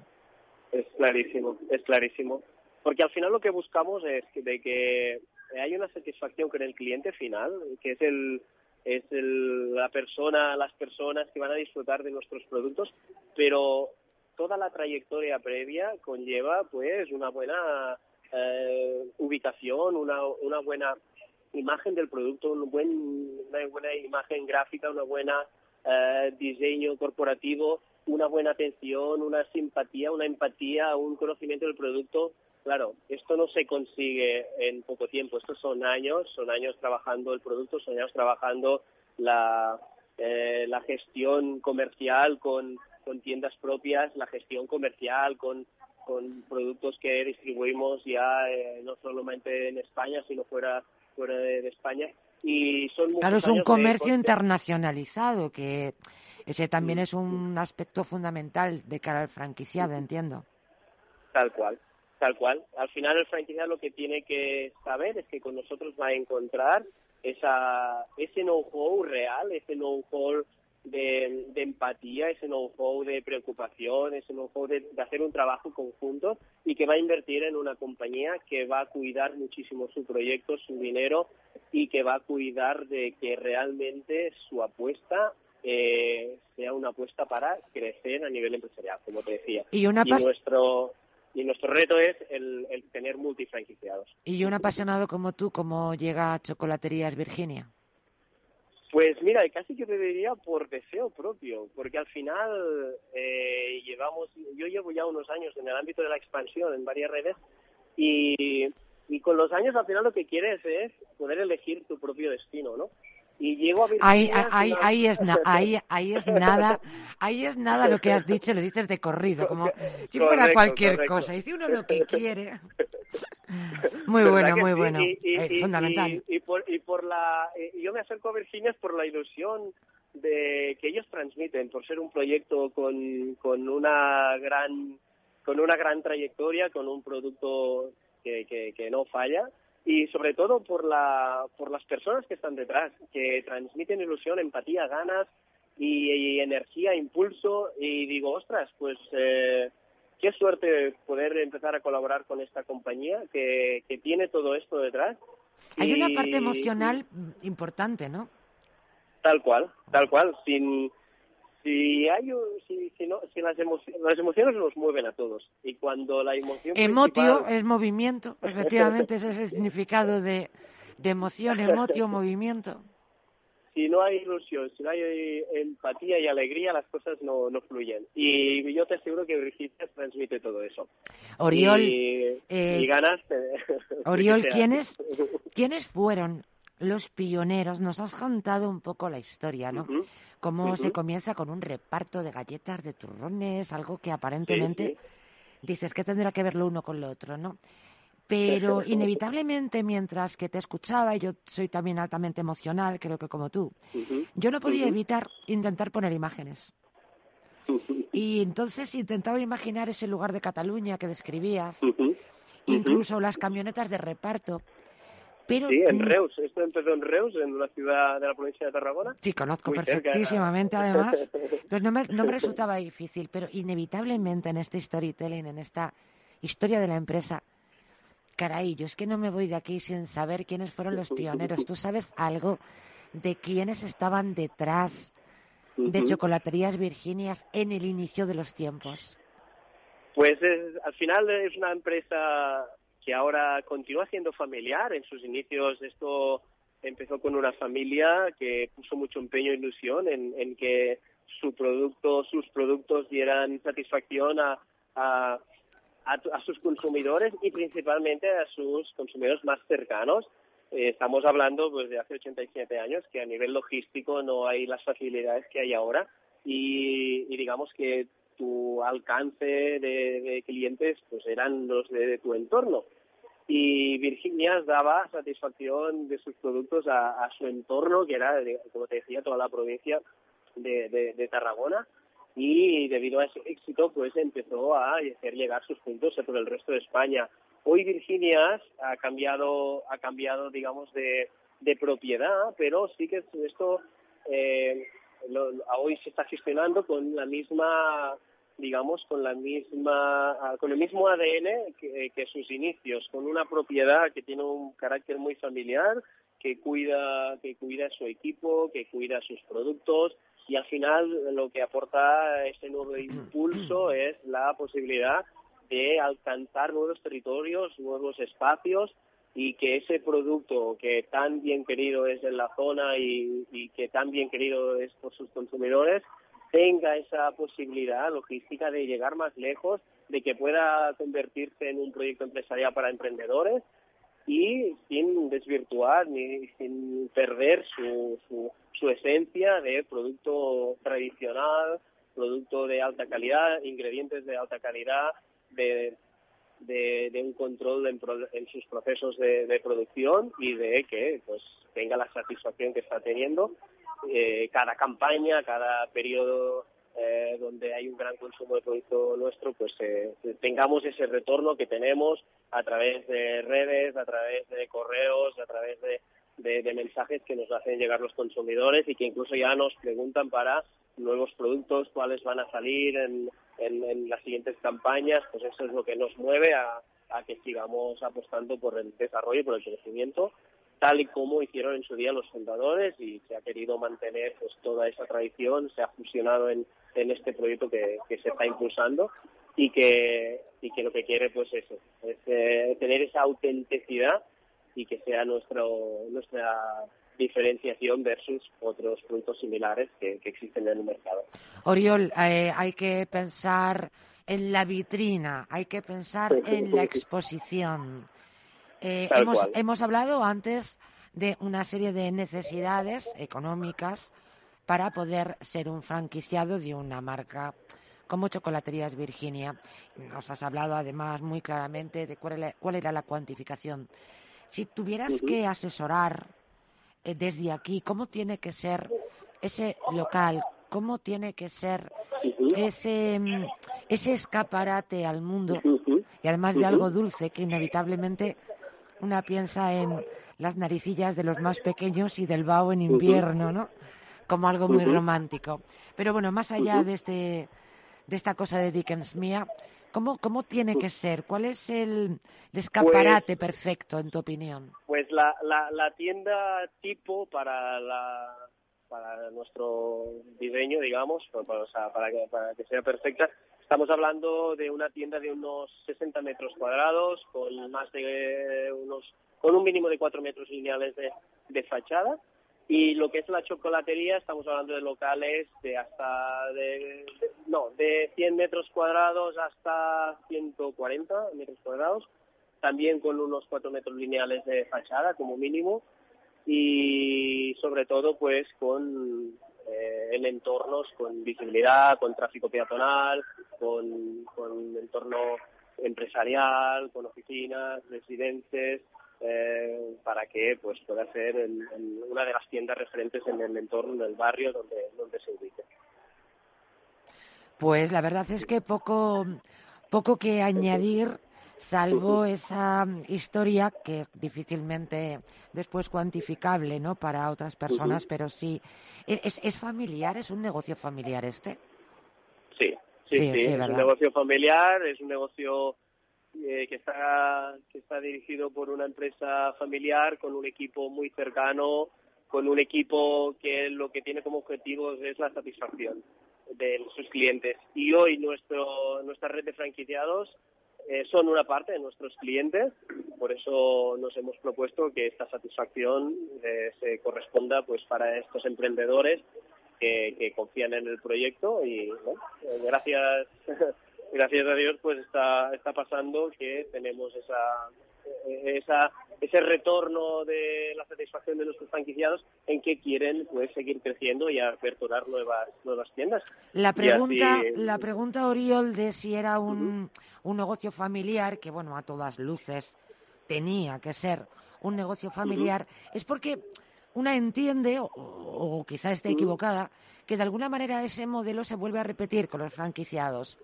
Es clarísimo, es clarísimo. Porque al final lo que buscamos es que, de que hay una satisfacción con el cliente final, que es el es el, la persona, las personas que van a disfrutar de nuestros productos, pero toda la trayectoria previa conlleva pues una buena eh, ubicación, una, una buena imagen del producto, un buen, una buena imagen gráfica, una buena eh, diseño corporativo, una buena atención, una simpatía, una empatía, un conocimiento del producto. Claro, esto no se consigue en poco tiempo, estos son años, son años trabajando el producto, son años trabajando la, eh, la gestión comercial con, con tiendas propias, la gestión comercial con con productos que distribuimos ya eh, no solamente en España, sino fuera, fuera de, España. Y son claro, es un comercio internacionalizado, que ese también es un aspecto fundamental de cara al franquiciado, entiendo. Tal cual, tal cual. Al final el franquiciado lo que tiene que saber es que con nosotros va a encontrar esa, ese know-how real, ese know-how de, empatía, ese know-how de preocupación, ese know-how de, hacer un trabajo conjunto y que va a invertir en una compañía que va a cuidar muchísimo su proyecto, su dinero y que va a cuidar de que realmente su apuesta eh, sea una apuesta para crecer a nivel empresarial, como te decía. Y, una nuestro y nuestro reto es el, el tener multifranquiciados. Y un apasionado como tú, ¿cómo llega a Chocolaterías Virginia? Pues mira, casi que te diría por deseo propio, porque al final eh, llevamos, yo llevo ya unos años en el ámbito de la expansión en varias redes y, y con los años al final lo que quieres es poder elegir tu propio destino, ¿no? Y llego a ahí, ahí, ahí, es ahí, ahí es nada ahí es nada lo que has dicho lo dices de corrido como si fuera cualquier cosa. Dice uno lo que quiere muy bueno muy bueno. Eh, fundamental. y, por y por la yo me acerco a Virginia por la ilusión de que ellos transmiten por ser un proyecto con, con una gran con una gran trayectoria con un producto que, que, que no falla y sobre todo por, la, por las personas que están detrás, que transmiten ilusión, empatía, ganas y, energía, impulso y digo, ostras, pues eh, qué suerte poder empezar a colaborar con esta compañía que, que tiene todo esto detrás. Hay una parte emocional importante, ¿no? Tal cual, tal cual, sin si hay si, si, no, si las, emociones, las emociones nos mueven a todos y cuando la emoción emotio es movimiento efectivamente ese es el significado de, de emoción emotio movimiento. Si no hay ilusión si no hay empatía y alegría las cosas no, no fluyen. Y yo te aseguro que Virginia transmite todo eso. Oriol y, eh, ganas Oriol quiénes quiénes fueron los pioneros nos has contado un poco la historia no cómo se comienza con un reparto de galletas, de turrones, algo que aparentemente dices que tendrá que ver lo uno con lo otro, ¿no? Pero inevitablemente, mientras que te escuchaba, y yo soy también altamente emocional, creo que como tú, yo no podía evitar intentar poner imágenes. Y entonces intentaba imaginar ese lugar de Cataluña que describías, incluso las camionetas de reparto, sí, en Reus. Esto empezó en Reus, en una ciudad de la provincia de Tarragona. Sí, conozco perfectísimamente, además. Entonces no me, no me resultaba difícil, pero inevitablemente en este storytelling, en esta historia de la empresa, caray, yo es que no me voy de aquí sin saber quiénes fueron los pioneros. ¿Tú sabes algo de quiénes estaban detrás de Chocolaterías Virginias en el inicio de los tiempos? Pues al final es una empresa que ahora continúa siendo familiar. En sus inicios esto empezó con una familia que puso mucho empeño e ilusión en, que su producto, sus productos dieran satisfacción a, a, a, sus consumidores y principalmente a sus consumidores más cercanos. Eh, estamos hablando pues, de hace 87 años que a nivel logístico no hay las facilidades que hay ahora y, digamos que tu alcance de, clientes pues eran los de tu entorno y Virginia daba satisfacción de sus productos a, su entorno, que era, como te decía, toda la provincia de, Tarragona y debido a ese éxito pues empezó a hacer llegar sus puntos por el resto de España. Hoy Virginia ha cambiado, ha cambiado digamos, de, de propiedad, pero sí que esto eh, hoy se está gestionando con la misma digamos con la misma con el mismo ADN que, que, sus inicios con una propiedad que tiene un carácter muy familiar que cuida que cuida su equipo que cuida sus productos y al final lo que aporta este nuevo impulso es la posibilidad de alcanzar nuevos territorios nuevos espacios y que ese producto que tan bien querido es en la zona y, que tan bien querido es por sus consumidores tenga esa posibilidad logística de llegar más lejos, de que pueda convertirse en un proyecto empresarial para emprendedores y sin desvirtuar ni sin perder su, su, esencia de producto tradicional, producto de alta calidad, ingredientes de alta calidad, de de, un control en, sus procesos de, producción y de que pues tenga la satisfacción que está teniendo eh, cada campaña, cada periodo eh, donde hay un gran consumo de producto nuestro, pues eh, tengamos ese retorno que tenemos a través de redes, a través de correos, a través de, mensajes que nos hacen llegar los consumidores y que incluso ya nos preguntan para nuevos productos, cuáles van a salir en, las siguientes campañas, pues eso es lo que nos mueve a, que sigamos apostando por el desarrollo y por el crecimiento, tal y como hicieron en su día los fundadores y se ha querido mantener pues toda esa tradición, se ha fusionado en, este proyecto que, se está impulsando y que, y que lo que quiere pues eso, es eh, tener esa autenticidad y que sea nuestro, nuestra diferenciación versus otros productos similares que, existen en el mercado. Oriol, eh, hay que pensar en la vitrina, hay que pensar en la exposición. Eh, hemos, hemos hablado antes de una serie de necesidades económicas para poder ser un franquiciado de una marca como Chocolaterías Virginia. Nos has hablado además muy claramente de cuál era, cuál era la cuantificación. Si tuvieras que asesorar eh, desde aquí, cómo tiene que ser ese local, cómo tiene que ser ese, mm, ese escaparate al mundo y además de algo dulce que inevitablemente una piensa en las naricillas de los más pequeños y del vaho en invierno, ¿no? Como algo muy romántico. Pero bueno, más allá de este de esta cosa de Dickens mía, ¿Cómo, ¿Cómo tiene que ser? ¿Cuál es el, escaparate pues perfecto, en tu opinión? Pues la, la, la tienda tipo para, la, para nuestro diseño, digamos, para, o sea, para, que, para que sea perfecta, estamos hablando de una tienda de unos 60 metros cuadrados, con más de unos, con un mínimo de 4 metros lineales de, de fachada. Y lo que es la chocolatería, estamos hablando de locales de hasta de, no, de 100 metros cuadrados hasta 140 metros cuadrados, también con unos 4 metros lineales de fachada como mínimo y sobre todo pues con eh, en entornos con visibilidad, con tráfico peatonal, con, con entorno empresarial, con oficinas, residentes, eh, para que pues pueda ser una de las tiendas referentes en el entorno del barrio donde, donde se ubique. Pues la verdad es que poco, poco que añadir, salvo esa historia que es difícilmente después cuantificable ¿no? para otras personas, pero sí. ¿Es, ¿Es familiar? ¿Es un negocio familiar este? Sí, sí, es un negocio familiar, es un negocio eh, que está que está dirigido por una empresa familiar con un equipo muy cercano, con un equipo que lo que tiene como objetivo es la satisfacción de sus clientes. Y hoy nuestro nuestra red de franquiciados eh, son una parte de nuestros clientes, por eso nos hemos propuesto que esta satisfacción eh, se corresponda pues para estos emprendedores que, que confían en el proyecto y bueno, gracias gracias a Dios pues está, está pasando que tenemos esa, esa, ese retorno de la satisfacción de nuestros franquiciados en que quieren pues seguir creciendo y aperturar nuevas nuevas tiendas. La pregunta, la pregunta Oriol de si era un, un negocio familiar, que bueno, a todas luces tenía que ser un negocio familiar, es porque una entiende, o, o quizá esté equivocada, que de alguna manera ese modelo se vuelve a repetir con los franquiciados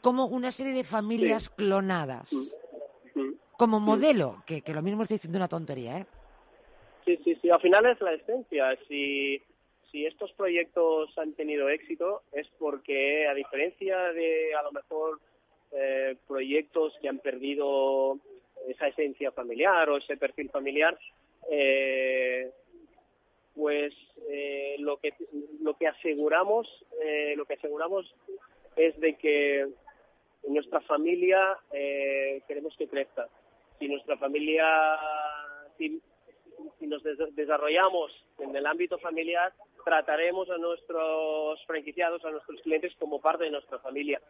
como una serie de familias clonadas. Mm. Mm. Como mm. modelo, que, que, lo mismo estoy diciendo una tontería, ¿eh? Sí, sí, sí. Al final es la esencia. Si, si estos proyectos han tenido éxito es porque, a diferencia de a lo mejor eh, proyectos que han perdido esa esencia familiar o ese perfil familiar, eh, pues eh, lo que lo que aseguramos eh, lo que aseguramos es de que nuestra familia eh, queremos que crezca. Si nuestra familia si, si nos des- desarrollamos en el ámbito familiar trataremos a nuestros franquiciados a nuestros clientes como parte de nuestra familia.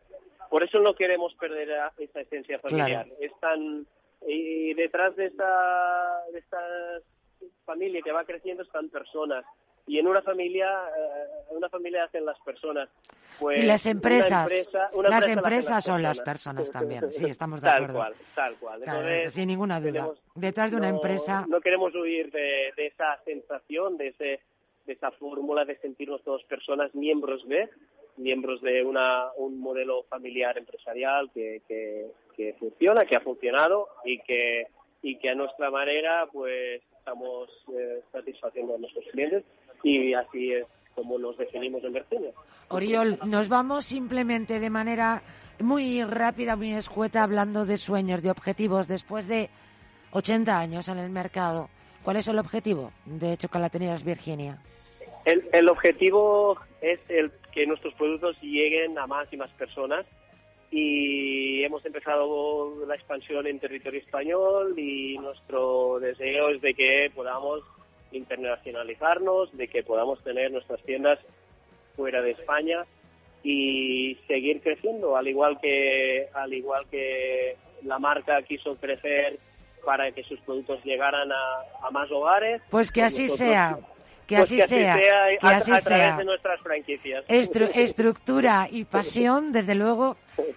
Por eso no queremos perder a- esa esencia familiar. Claro. es tan y detrás de esta de esta familia que va creciendo están personas y en una familia eh, una familia hacen las personas pues y las una empresas, empresa- una las empresa empresas son las personas también. Sí, estamos de tal acuerdo. cual tal cual Entonces, sin ninguna duda. tenemos- Detrás de una no- empresa, no queremos huir de, de esa sensación de ese de esa fórmula de sentirnos todos personas miembros de miembros de una, un modelo familiar empresarial que, que, que funciona, que ha funcionado y que y que a nuestra manera pues estamos eh, satisfaciendo a nuestros clientes y así es como nos definimos en Virginia. Oriol, nos vamos simplemente de manera muy rápida, muy escueta, hablando de sueños, de objetivos. Después de 80 años en el mercado, ¿cuál es el objetivo de Chocolaterías Virginia? El, el objetivo es el que nuestros productos lleguen a más y más personas y hemos empezado la expansión en territorio español y nuestro deseo es de que podamos internacionalizarnos, de que podamos tener nuestras tiendas fuera de España y seguir creciendo, al igual que al igual que la marca quiso crecer para que sus productos llegaran a, a más hogares. Pues que así nosotros- sea, que pues así sea, que a, así a través sea. de nuestras franquicias. Estru- estructura y pasión, desde luego,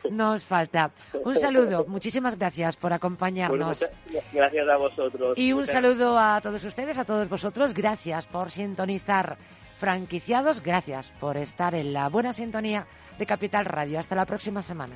nos falta. Un saludo, muchísimas gracias por acompañarnos. muchas gracias a vosotros. Y un Muchas- saludo a todos ustedes, a todos vosotros. Gracias por sintonizar. Franquiciados, gracias por estar en la buena sintonía de Capital Radio. Hasta la próxima semana.